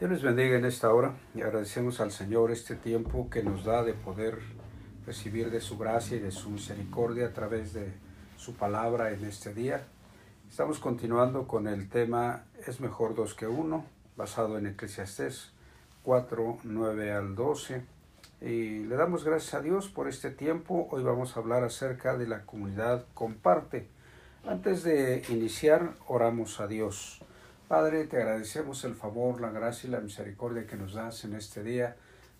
Dios les bendiga en esta hora y agradecemos al Señor este tiempo que nos da de poder recibir de su gracia y de su misericordia a través de su palabra en este día. Estamos continuando con el tema Es mejor dos que uno, basado en Eclesiastés 4, 9 al 12. Y le damos gracias a Dios por este tiempo. Hoy vamos a hablar acerca de la comunidad comparte. Antes de iniciar, oramos a Dios. Padre, te agradecemos el favor, la gracia y la misericordia que nos das en este día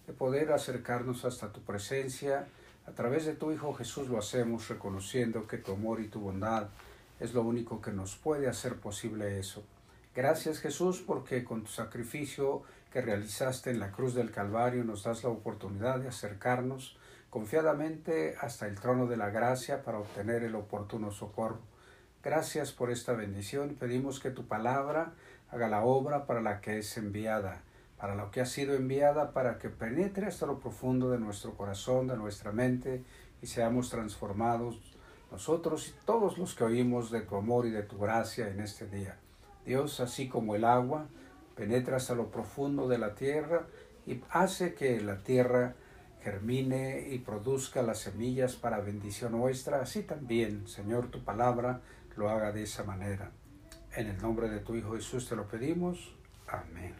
de poder acercarnos hasta tu presencia. A través de tu Hijo Jesús lo hacemos reconociendo que tu amor y tu bondad es lo único que nos puede hacer posible eso. Gracias Jesús porque con tu sacrificio que realizaste en la cruz del Calvario nos das la oportunidad de acercarnos confiadamente hasta el trono de la gracia para obtener el oportuno socorro. Gracias por esta bendición. Pedimos que tu palabra haga la obra para la que es enviada, para lo que ha sido enviada, para que penetre hasta lo profundo de nuestro corazón, de nuestra mente, y seamos transformados nosotros y todos los que oímos de tu amor y de tu gracia en este día. Dios, así como el agua, penetra hasta lo profundo de la tierra y hace que la tierra germine y produzca las semillas para bendición nuestra, así también, Señor, tu palabra lo haga de esa manera. En el nombre de tu Hijo Jesús te lo pedimos. Amén.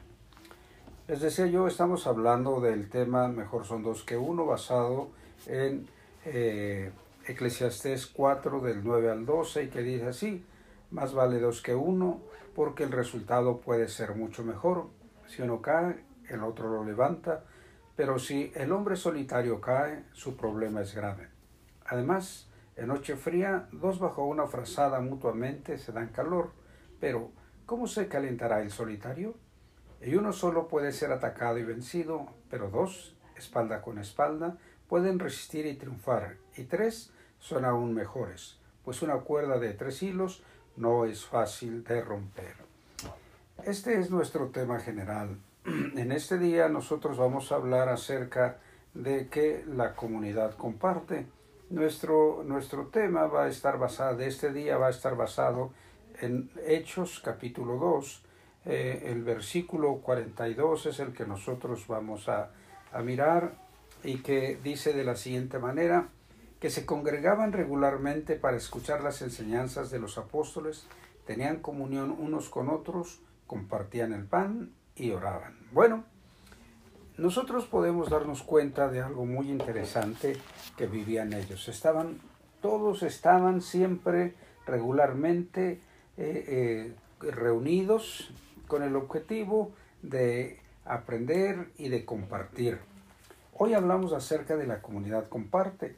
Les decía yo, estamos hablando del tema Mejor son dos que uno, basado en eh, Eclesiastés 4 del 9 al 12 y que dice así, más vale dos que uno porque el resultado puede ser mucho mejor. Si uno cae, el otro lo levanta, pero si el hombre solitario cae, su problema es grave. Además, en noche fría, dos bajo una frazada mutuamente se dan calor, pero ¿cómo se calentará el solitario? Y uno solo puede ser atacado y vencido, pero dos, espalda con espalda, pueden resistir y triunfar, y tres son aún mejores, pues una cuerda de tres hilos no es fácil de romper. Este es nuestro tema general. En este día nosotros vamos a hablar acerca de que la comunidad comparte. Nuestro, nuestro tema va a estar basado, de este día va a estar basado en Hechos capítulo 2. Eh, el versículo 42 es el que nosotros vamos a, a mirar y que dice de la siguiente manera, que se congregaban regularmente para escuchar las enseñanzas de los apóstoles, tenían comunión unos con otros, compartían el pan y oraban. Bueno, nosotros podemos darnos cuenta de algo muy interesante que vivían ellos. Estaban, todos estaban siempre regularmente eh, eh, reunidos con el objetivo de aprender y de compartir. Hoy hablamos acerca de la comunidad comparte.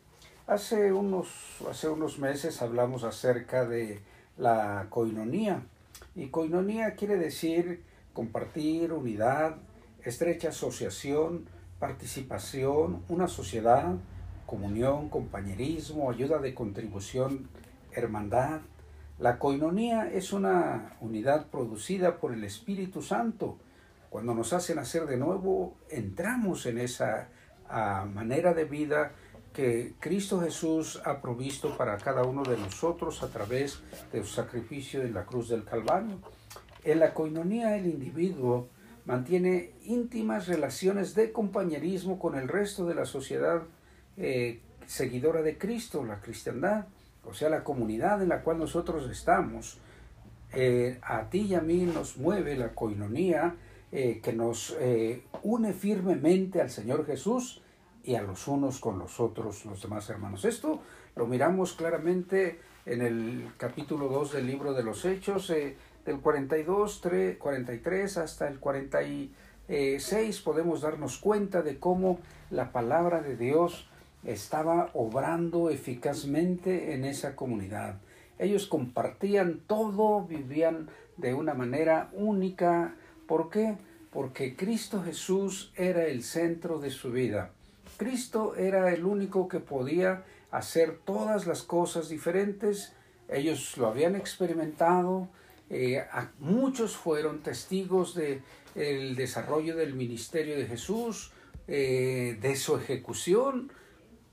Hace unos, hace unos meses hablamos acerca de la coinonía. Y coinonía quiere decir compartir, unidad, estrecha asociación, participación, una sociedad, comunión, compañerismo, ayuda de contribución, hermandad. La coinonía es una unidad producida por el Espíritu Santo. Cuando nos hacen hacer de nuevo, entramos en esa manera de vida que Cristo Jesús ha provisto para cada uno de nosotros a través de su sacrificio en la cruz del Calvario. En la coinonía el individuo mantiene íntimas relaciones de compañerismo con el resto de la sociedad eh, seguidora de Cristo, la cristiandad, o sea, la comunidad en la cual nosotros estamos. Eh, a ti y a mí nos mueve la coinonía eh, que nos une firmemente al Señor Jesús y a los unos con los otros, los demás hermanos. Esto lo miramos claramente en el capítulo 2 del libro de los Hechos del 42, 43 hasta el 46 podemos darnos cuenta de cómo la palabra de Dios estaba obrando eficazmente en esa comunidad. Ellos compartían todo, vivían de una manera única. ¿Por qué? Porque Cristo Jesús era el centro de su vida. Cristo era el único que podía hacer todas las cosas diferentes. Ellos lo habían experimentado, eh, muchos fueron testigos del el desarrollo del ministerio de Jesús, eh, de su ejecución,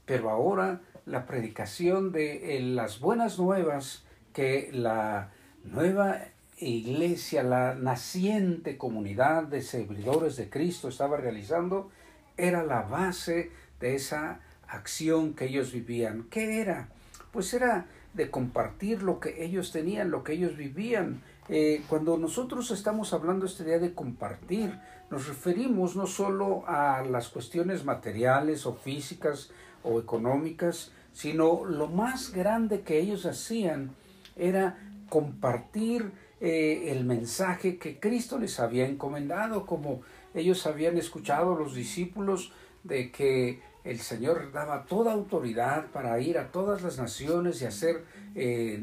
pero ahora la predicación de las buenas nuevas que la nueva iglesia, la naciente comunidad de servidores de Cristo estaba realizando, era la base de esa acción que ellos vivían. ¿Qué era? Pues era de compartir lo que ellos tenían, lo que ellos vivían. Eh, cuando nosotros estamos hablando este día de compartir, nos referimos no solo a las cuestiones materiales o físicas o económicas, sino lo más grande que ellos hacían era compartir eh, el mensaje que Cristo les había encomendado, como ellos habían escuchado los discípulos de que el Señor daba toda autoridad para ir a todas las naciones y hacer eh,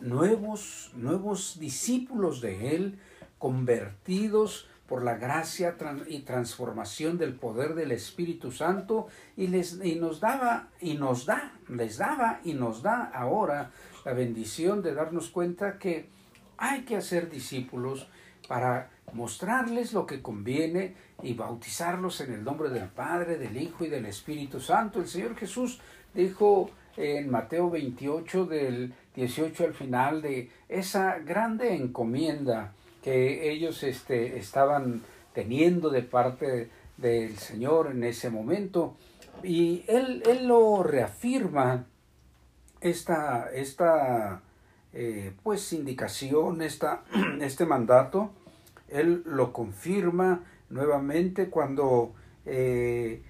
nuevos, nuevos discípulos de Él, convertidos por la gracia y transformación del poder del Espíritu Santo y, les, y nos daba y nos da, les daba y nos da ahora la bendición de darnos cuenta que hay que hacer discípulos para mostrarles lo que conviene y bautizarlos en el nombre del Padre, del Hijo y del Espíritu Santo. El Señor Jesús dijo en Mateo 28 del 18 al final de esa grande encomienda que ellos este, estaban teniendo de parte del Señor en ese momento. Y él, él lo reafirma, esta, esta eh, pues indicación, esta, este mandato, él lo confirma nuevamente cuando eh,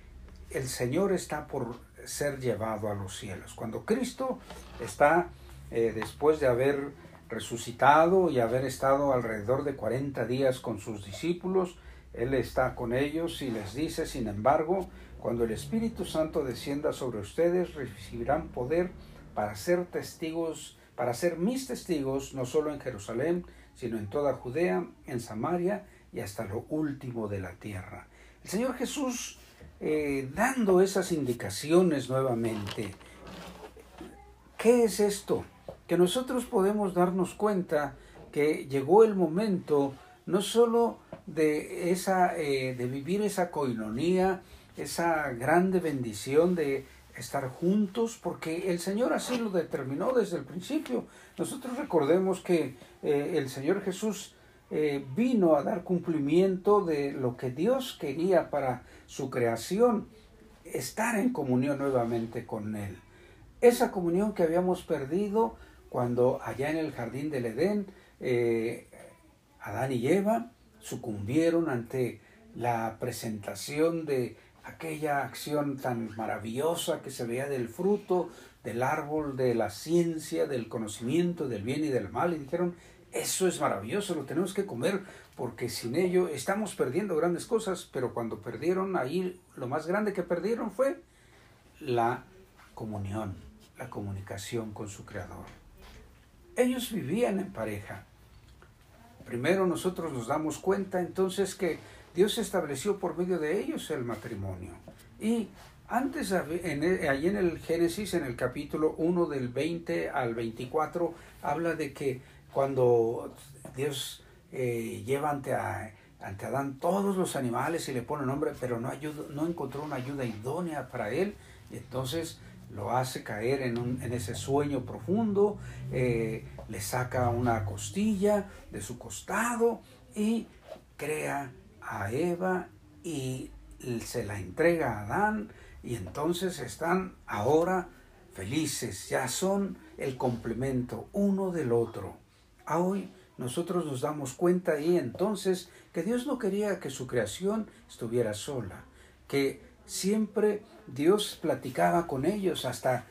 el Señor está por ser llevado a los cielos. Cuando Cristo está, eh, después de haber resucitado y haber estado alrededor de 40 días con sus discípulos, Él está con ellos y les dice, sin embargo, cuando el Espíritu Santo descienda sobre ustedes, recibirán poder para ser testigos para ser mis testigos no solo en Jerusalén, sino en toda Judea, en Samaria y hasta lo último de la tierra. El Señor Jesús, eh, dando esas indicaciones nuevamente, ¿qué es esto? Que nosotros podemos darnos cuenta que llegó el momento no solo de, eh, de vivir esa coinonía, esa grande bendición de estar juntos, porque el Señor así lo determinó desde el principio. Nosotros recordemos que eh, el Señor Jesús eh, vino a dar cumplimiento de lo que Dios quería para su creación, estar en comunión nuevamente con Él. Esa comunión que habíamos perdido cuando allá en el jardín del Edén, eh, Adán y Eva sucumbieron ante la presentación de aquella acción tan maravillosa que se veía del fruto del árbol de la ciencia, del conocimiento del bien y del mal, y dijeron, eso es maravilloso, lo tenemos que comer, porque sin ello estamos perdiendo grandes cosas, pero cuando perdieron ahí, lo más grande que perdieron fue la comunión, la comunicación con su Creador. Ellos vivían en pareja. Primero nosotros nos damos cuenta entonces que Dios estableció por medio de ellos el matrimonio. Y antes, en allí en el Génesis, en el capítulo 1 del 20 al 24, habla de que cuando Dios eh, lleva ante, ante Adán todos los animales y le pone nombre, pero no, no encontró una ayuda idónea para él, y entonces lo hace caer en, un, en ese sueño profundo, eh, le saca una costilla de su costado y crea a Eva y se la entrega a Adán y entonces están ahora felices, ya son el complemento uno del otro. A hoy nosotros nos damos cuenta y entonces que Dios no quería que su creación estuviera sola, que siempre Dios platicaba con ellos, hasta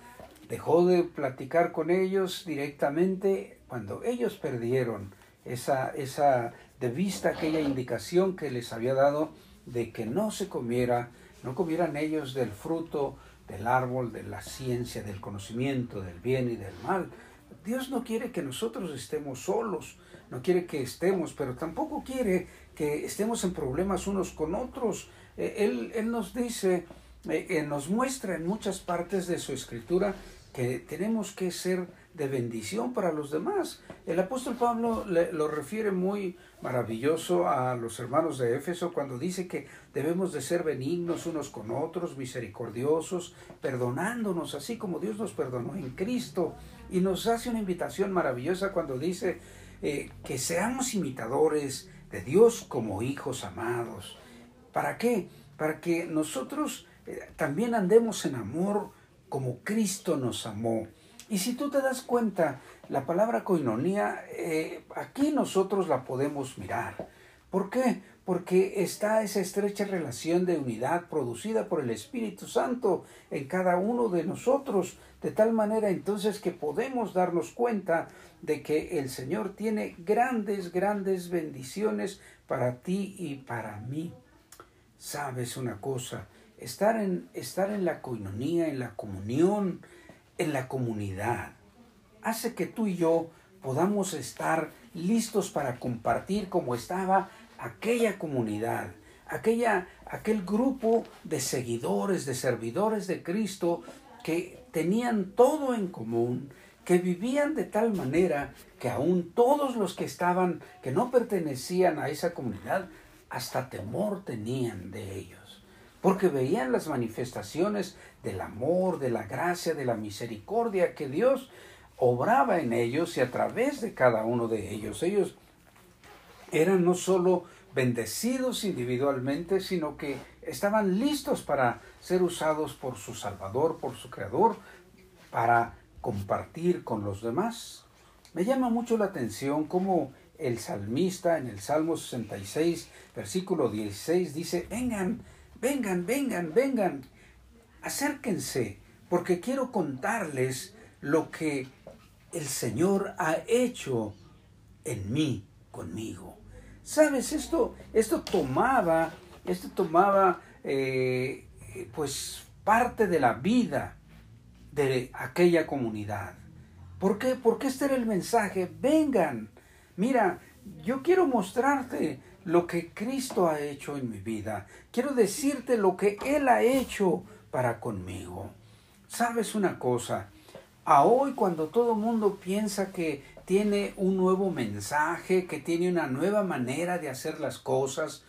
dejó de platicar con ellos directamente cuando ellos perdieron esa, esa de vista aquella indicación que les había dado de que no se comiera, no comieran ellos del fruto del árbol de la ciencia, del conocimiento, del bien y del mal. Dios no quiere que nosotros estemos solos, no quiere que estemos, pero tampoco quiere que estemos en problemas unos con otros. Eh, él, él nos dice, eh, eh, nos muestra en muchas partes de su escritura que tenemos que ser de bendición para los demás. El apóstol Pablo lo refiere muy maravilloso a los hermanos de Éfeso cuando dice que debemos de ser benignos unos con otros, misericordiosos, perdonándonos así como Dios nos perdonó en Cristo. Y nos hace una invitación maravillosa cuando dice, eh, que seamos imitadores de Dios como hijos amados. ¿Para qué? Para que nosotros eh, también andemos en amor como Cristo nos amó. Y si tú te das cuenta, la palabra coinonía, eh, aquí nosotros la podemos mirar. ¿Por qué? Porque está esa estrecha relación de unidad producida por el Espíritu Santo en cada uno de nosotros, de tal manera entonces que podemos darnos cuenta de que el Señor tiene grandes, grandes bendiciones para ti y para mí. Sabes una cosa, estar en, estar en la coinonía, en la comunión, en la comunidad, hace que tú y yo podamos estar listos para compartir como estaba aquella comunidad, aquella, aquel grupo de seguidores, de servidores de Cristo que tenían todo en común, que vivían de tal manera que aún todos los que estaban, que no pertenecían a esa comunidad, hasta temor tenían de ellos, porque veían las manifestaciones del amor, de la gracia, de la misericordia que Dios obraba en ellos y a través de cada uno de ellos. Ellos eran no solo bendecidos individualmente, sino que estaban listos para ser usados por su Salvador, por su Creador, para compartir con los demás. Me llama mucho la atención cómo el salmista en el Salmo 66, versículo 16, dice, vengan, vengan, vengan, vengan, acérquense, porque quiero contarles lo que el Señor ha hecho en mí, conmigo. Sabes, esto, esto tomaba, esto tomaba, eh, pues, parte de la vida de aquella comunidad. ¿Por qué? Porque este era el mensaje. Vengan, mira, yo quiero mostrarte lo que Cristo ha hecho en mi vida. Quiero decirte lo que Él ha hecho para conmigo. ¿Sabes una cosa? A hoy cuando todo el mundo piensa que tiene un nuevo mensaje, que tiene una nueva manera de hacer las cosas,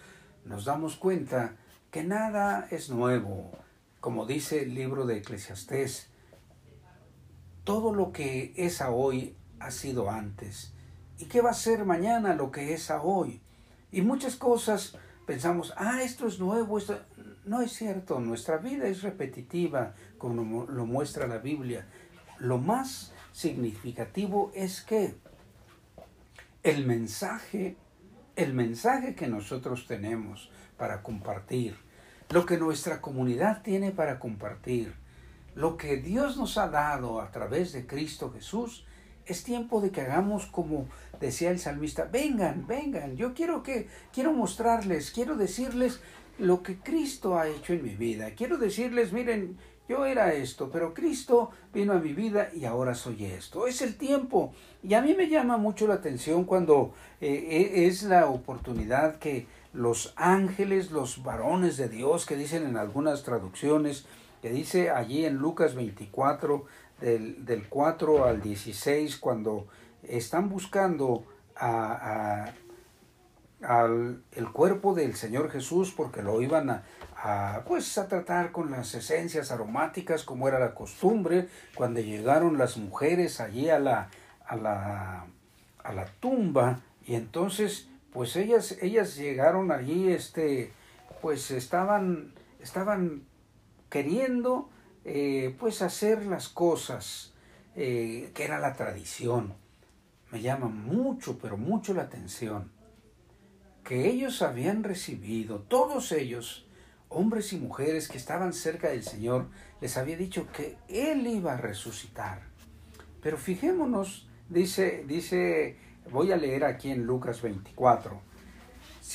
nos damos cuenta que nada es nuevo. Como dice el libro de Eclesiastés, todo lo que es a hoy ha sido antes. ¿Y qué va a ser mañana lo que es a hoy? Y muchas cosas pensamos, ah, esto es nuevo, esto... No es cierto, nuestra vida es repetitiva, como lo muestra la Biblia. Lo más significativo es que el mensaje, el mensaje que nosotros tenemos para compartir, lo que nuestra comunidad tiene para compartir, lo que Dios nos ha dado a través de Cristo Jesús, es tiempo de que hagamos como decía el salmista, vengan, vengan, yo quiero que quiero mostrarles, quiero decirles lo que Cristo ha hecho en mi vida. Quiero decirles, miren, yo era esto, pero Cristo vino a mi vida y ahora soy esto. Es el tiempo. Y a mí me llama mucho la atención cuando eh, e, es la oportunidad que los ángeles, los varones de Dios, que dicen en algunas traducciones, que dice allí en Lucas 24, del, del 4 al 16, cuando están buscando a, al el cuerpo del Señor Jesús porque lo iban a, a, pues a tratar con las esencias aromáticas como era la costumbre cuando llegaron las mujeres allí a la, a la, a la tumba y entonces pues ellas, ellas llegaron allí este pues estaban estaban queriendo eh, pues hacer las cosas eh, que era la tradición me llama mucho pero mucho la atención que ellos habían recibido todos ellos hombres y mujeres que estaban cerca del Señor, les había dicho que Él iba a resucitar. Pero fijémonos, dice, dice, voy a leer aquí en Lucas 24,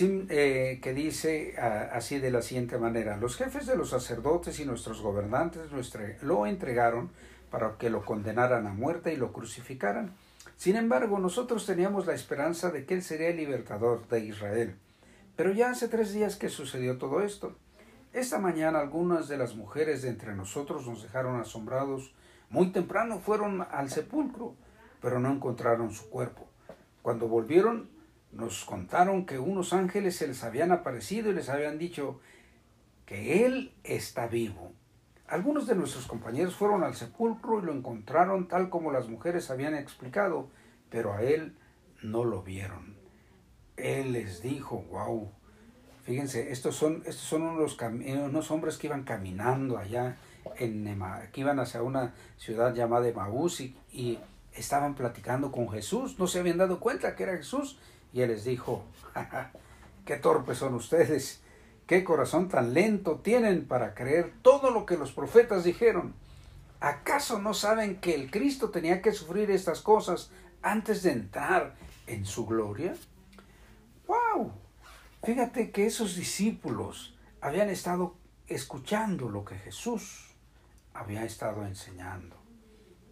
eh, que dice así de la siguiente manera, los jefes de los sacerdotes y nuestros gobernantes lo entregaron para que lo condenaran a muerte y lo crucificaran. Sin embargo, nosotros teníamos la esperanza de que Él sería el libertador de Israel. Pero ya hace tres días que sucedió todo esto. Esta mañana algunas de las mujeres de entre nosotros nos dejaron asombrados. Muy temprano fueron al sepulcro, pero no encontraron su cuerpo. Cuando volvieron, nos contaron que unos ángeles se les habían aparecido y les habían dicho que Él está vivo. Algunos de nuestros compañeros fueron al sepulcro y lo encontraron tal como las mujeres habían explicado, pero a Él no lo vieron. Él les dijo, wow, fíjense, estos son, estos son unos, unos hombres que iban caminando allá, en que iban hacia una ciudad llamada Emaús y estaban platicando con Jesús, no se habían dado cuenta que era Jesús, y él les dijo, qué torpes son ustedes, qué corazón tan lento tienen para creer todo lo que los profetas dijeron. ¿Acaso no saben que el Cristo tenía que sufrir estas cosas antes de entrar en su gloria? ¡Wow! Fíjate que esos discípulos habían estado escuchando lo que Jesús había estado enseñando.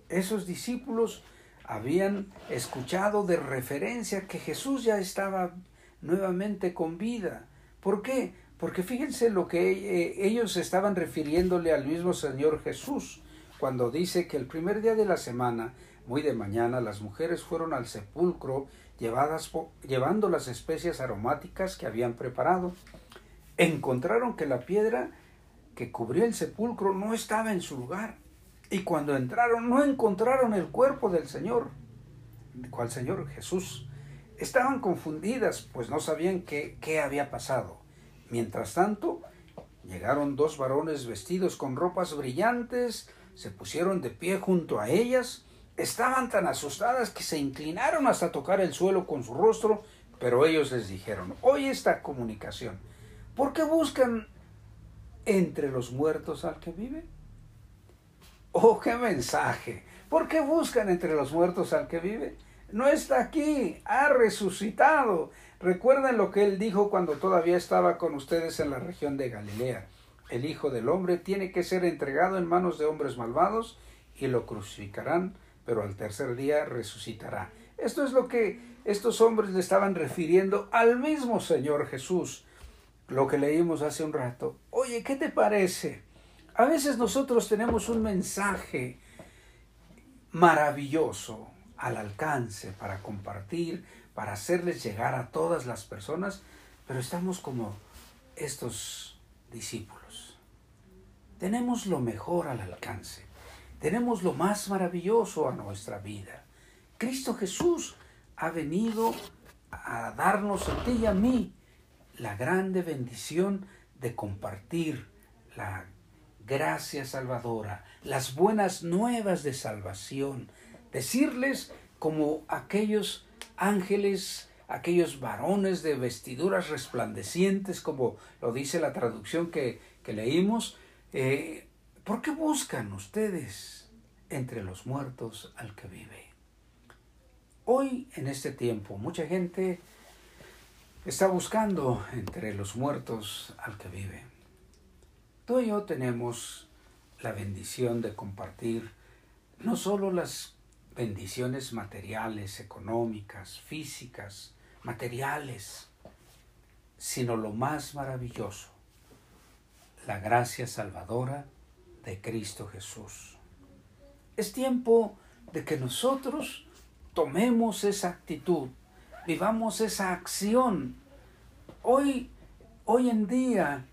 Esos discípulos habían escuchado de referencia que Jesús ya estaba nuevamente con vida. ¿Por qué? Porque fíjense lo que eh, ellos estaban refiriéndole al mismo Señor Jesús cuando dice que el primer día de la semana, muy de mañana, las mujeres fueron al sepulcro llevadas, llevando las especias aromáticas que habían preparado. Encontraron que la piedra que cubría el sepulcro no estaba en su lugar y cuando entraron no encontraron el cuerpo del Señor. ¿Cuál Señor? Jesús. Estaban confundidas, pues no sabían qué, qué había pasado. Mientras tanto, llegaron dos varones vestidos con ropas brillantes, se pusieron de pie junto a ellas, estaban tan asustadas que se inclinaron hasta tocar el suelo con su rostro, pero ellos les dijeron, oye esta comunicación, ¿por qué buscan entre los muertos al que vive? ¡Oh, qué mensaje! ¿Por qué buscan entre los muertos al que vive? No está aquí, ha resucitado. Recuerden lo que él dijo cuando todavía estaba con ustedes en la región de Galilea. El Hijo del Hombre tiene que ser entregado en manos de hombres malvados y lo crucificarán, pero al tercer día resucitará. Esto es lo que estos hombres le estaban refiriendo al mismo Señor Jesús. Lo que leímos hace un rato. Oye, ¿qué te parece? A veces nosotros tenemos un mensaje maravilloso al alcance para compartir, para hacerles llegar a todas las personas, pero estamos como estos discípulos. Tenemos lo mejor al alcance, tenemos lo más maravilloso a nuestra vida. Cristo Jesús ha venido a darnos a ti y a mí la grande bendición de compartir la gracia salvadora, las buenas nuevas de salvación, decirles como aquellos ángeles, aquellos varones de vestiduras resplandecientes, como lo dice la traducción que, leímos, eh, ¿por qué buscan ustedes entre los muertos al que vive? Hoy, en este tiempo, mucha gente está buscando entre los muertos al que vive. Tú y yo tenemos la bendición de compartir no solo las bendiciones materiales, económicas, físicas, materiales, sino lo más maravilloso, la gracia salvadora de Cristo Jesús. Es tiempo de que nosotros tomemos esa actitud, vivamos esa acción. Hoy, hoy en día,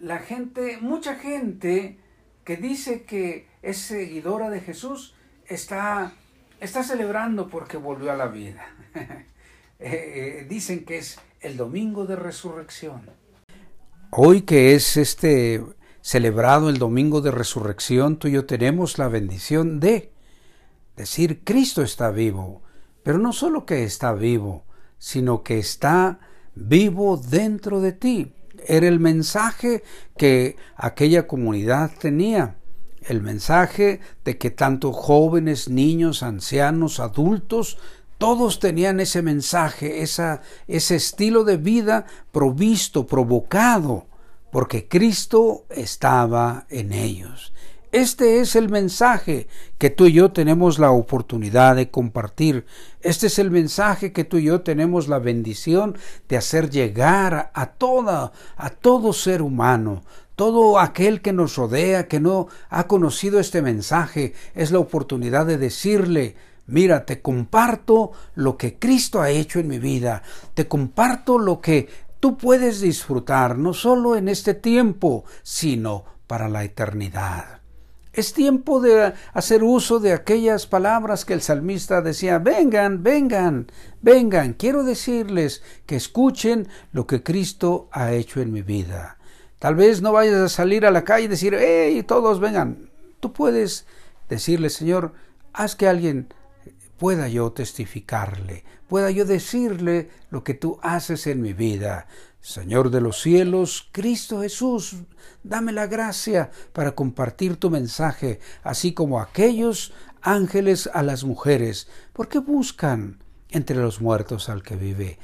la gente, mucha gente que dice que es seguidora de Jesús está, está celebrando porque volvió a la vida. Eh, eh, dicen que es el domingo de resurrección. Hoy que es este celebrado el domingo de resurrección, tú y yo tenemos la bendición de decir Cristo está vivo, pero no solo que está vivo, sino que está vivo dentro de ti. Era el mensaje que aquella comunidad tenía. El mensaje de que tanto jóvenes, niños, ancianos, adultos, todos tenían ese mensaje, ese estilo de vida provisto, provocado, porque Cristo estaba en ellos. Este es el mensaje que tú y yo tenemos la oportunidad de compartir. Este es el mensaje que tú y yo tenemos la bendición de hacer llegar a toda, a todo ser humano, todo aquel que nos rodea, que no ha conocido este mensaje, es la oportunidad de decirle, mira, te comparto lo que Cristo ha hecho en mi vida, te comparto lo que tú puedes disfrutar, no solo en este tiempo, sino para la eternidad. Es tiempo de hacer uso de aquellas palabras que el salmista decía, vengan, vengan, vengan, quiero decirles que escuchen lo que Cristo ha hecho en mi vida. Tal vez no vayas a salir a la calle y decir, hey, todos vengan. Tú puedes decirle, Señor, haz que alguien pueda yo testificarle, pueda yo decirle lo que tú haces en mi vida. Señor de los cielos, Cristo Jesús, dame la gracia para compartir tu mensaje, así como aquellos ángeles a las mujeres, porque buscan entre los muertos al que vive,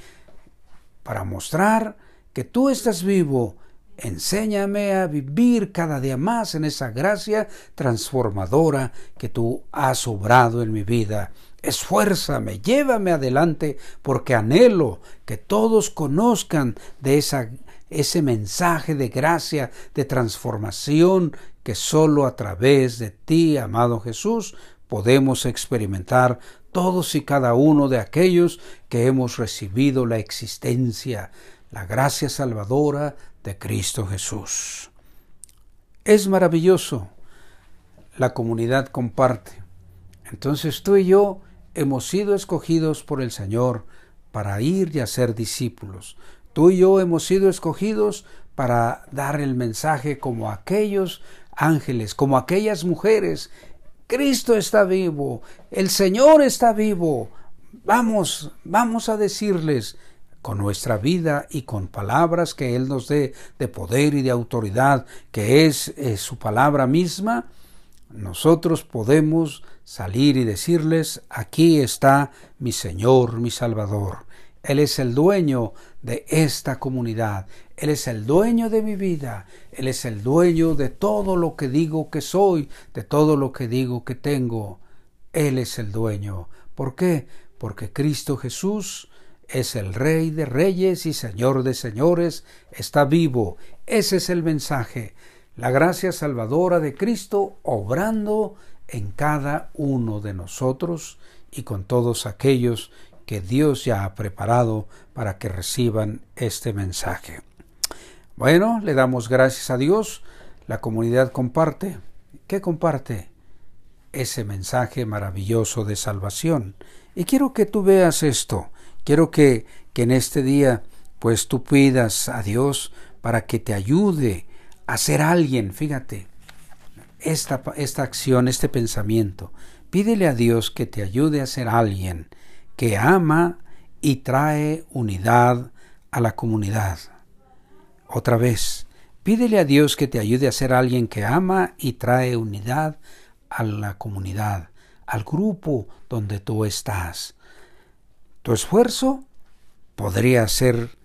para mostrar que tú estás vivo. Enséñame a vivir cada día más en esa gracia transformadora que tú has obrado en mi vida. Esfuérzame, llévame adelante, porque anhelo que todos conozcan de esa, ese mensaje de gracia, de transformación que sólo a través de ti, amado Jesús, podemos experimentar todos y cada uno de aquellos que hemos recibido la existencia, la gracia salvadora de Cristo Jesús. Es maravilloso. La comunidad comparte. Entonces tú y yo hemos sido escogidos por el Señor para ir y hacer discípulos. Tú y yo hemos sido escogidos para dar el mensaje como aquellos ángeles, como aquellas mujeres. Cristo está vivo, el Señor está vivo. Vamos, vamos a decirles con nuestra vida y con palabras que Él nos dé de poder y de autoridad, que es, es su palabra misma, nosotros podemos salir y decirles, aquí está mi Señor, mi Salvador. Él es el dueño de esta comunidad. Él es el dueño de mi vida. Él es el dueño de todo lo que digo que soy, de todo lo que digo que tengo. Él es el dueño. ¿Por qué? Porque Cristo Jesús es el Rey de Reyes y Señor de Señores. Está vivo. Ese es el mensaje la gracia salvadora de Cristo obrando en cada uno de nosotros y con todos aquellos que Dios ya ha preparado para que reciban este mensaje. Bueno, le damos gracias a Dios. La comunidad comparte. ¿Qué comparte? Ese mensaje maravilloso de salvación. Y quiero que tú veas esto. Quiero que, que en este día pues tú pidas a Dios para que te ayude a ser alguien, fíjate, esta, esta acción, este pensamiento. Pídele a Dios que te ayude a ser alguien que ama y trae unidad a la comunidad. Otra vez, pídele a Dios que te ayude a ser alguien que ama y trae unidad a la comunidad, al grupo donde tú estás. Tu esfuerzo podría hacer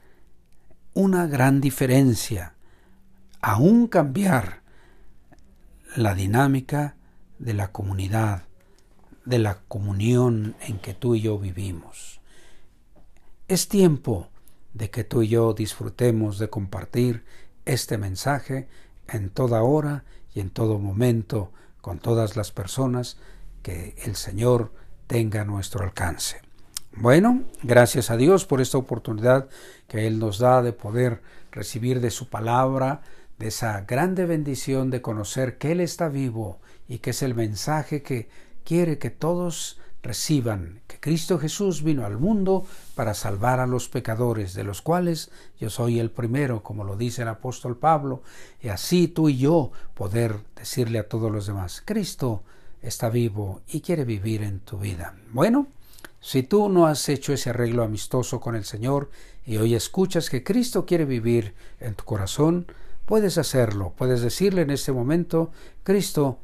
una gran diferencia aún cambiar la dinámica de la comunidad, de la comunión en que tú y yo vivimos. Es tiempo de que tú y yo disfrutemos de compartir este mensaje en toda hora y en todo momento con todas las personas que el Señor tenga a nuestro alcance. Bueno, gracias a Dios por esta oportunidad que Él nos da de poder recibir de su palabra, de esa grande bendición de conocer que Él está vivo y que es el mensaje que quiere que todos reciban, que Cristo Jesús vino al mundo para salvar a los pecadores, de los cuales yo soy el primero, como lo dice el apóstol Pablo, y así tú y yo poder decirle a todos los demás, Cristo está vivo y quiere vivir en tu vida. Bueno, si tú no has hecho ese arreglo amistoso con el Señor y hoy escuchas que Cristo quiere vivir en tu corazón, Puedes hacerlo, puedes decirle en este momento, Cristo,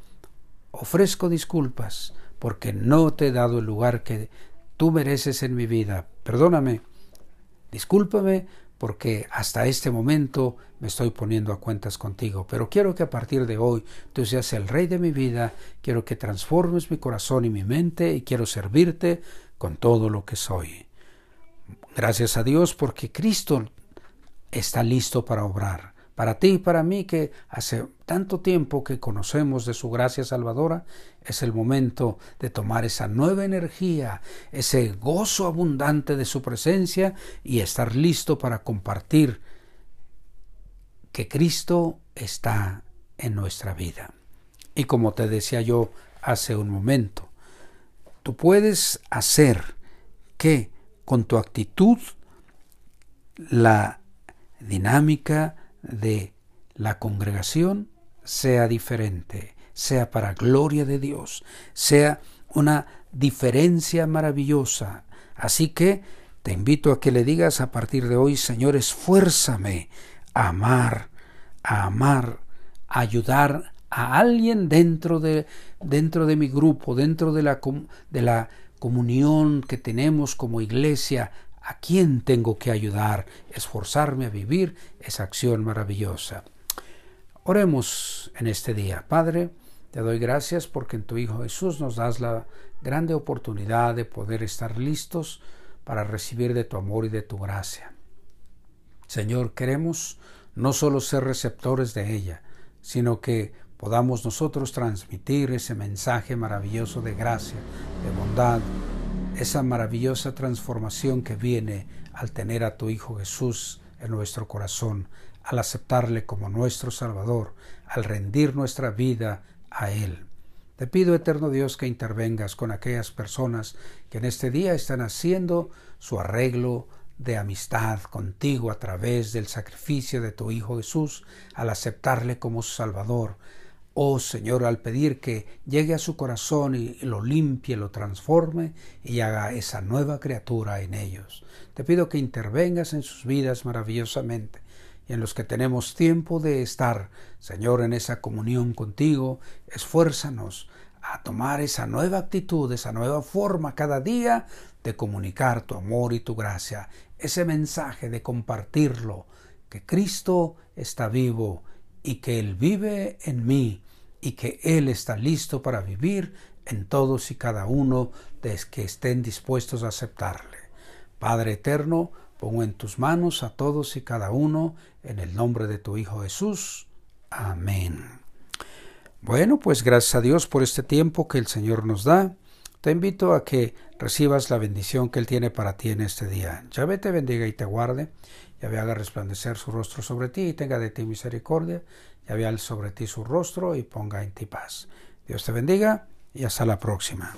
ofrezco disculpas porque no te he dado el lugar que tú mereces en mi vida. Perdóname, discúlpame porque hasta este momento me estoy poniendo a cuentas contigo, pero quiero que a partir de hoy tú seas el rey de mi vida, quiero que transformes mi corazón y mi mente y quiero servirte con todo lo que soy. Gracias a Dios porque Cristo está listo para obrar para ti y para mí que hace tanto tiempo que conocemos de su gracia salvadora, es el momento de tomar esa nueva energía, ese gozo abundante de su presencia y estar listo para compartir que Cristo está en nuestra vida. Y como te decía yo hace un momento, tú puedes hacer que con tu actitud la dinámica de la congregación sea diferente, sea para gloria de Dios, sea una diferencia maravillosa. Así que te invito a que le digas a partir de hoy, Señor, esfuérzame a amar, a amar, a ayudar a alguien dentro de, dentro de mi grupo, dentro de la, de la comunión que tenemos como iglesia, a quién tengo que ayudar, esforzarme a vivir esa acción maravillosa. Oremos en este día. Padre, te doy gracias porque en tu Hijo Jesús nos das la grande oportunidad de poder estar listos para recibir de tu amor y de tu gracia. Señor, queremos no solo ser receptores de ella, sino que podamos nosotros transmitir ese mensaje maravilloso de gracia, de bondad, esa maravillosa transformación que viene al tener a tu Hijo Jesús en nuestro corazón, al aceptarle como nuestro Salvador, al rendir nuestra vida a Él. Te pido, eterno Dios, que intervengas con aquellas personas que en este día están haciendo su arreglo de amistad contigo a través del sacrificio de tu Hijo Jesús, al aceptarle como Salvador. Oh Señor, al pedir que llegue a su corazón y lo limpie, lo transforme y haga esa nueva criatura en ellos. Te pido que intervengas en sus vidas maravillosamente y en los que tenemos tiempo de estar, Señor, en esa comunión contigo, esfuérzanos a tomar esa nueva actitud, esa nueva forma cada día de comunicar tu amor y tu gracia, ese mensaje de compartirlo, que Cristo está vivo y que Él vive en mí y que Él está listo para vivir en todos y cada uno de que estén dispuestos a aceptarle. Padre eterno, Pongo en tus manos a todos y cada uno en el nombre de tu Hijo Jesús. Amén. Bueno, pues gracias a Dios por este tiempo que el Señor nos da. Te invito a que recibas la bendición que Él tiene para ti en este día. Yahvé te bendiga y te guarde. Yahvé haga resplandecer su rostro sobre ti y tenga de ti misericordia. Yahvé al sobre ti su rostro y ponga en ti paz. Dios te bendiga y hasta la próxima.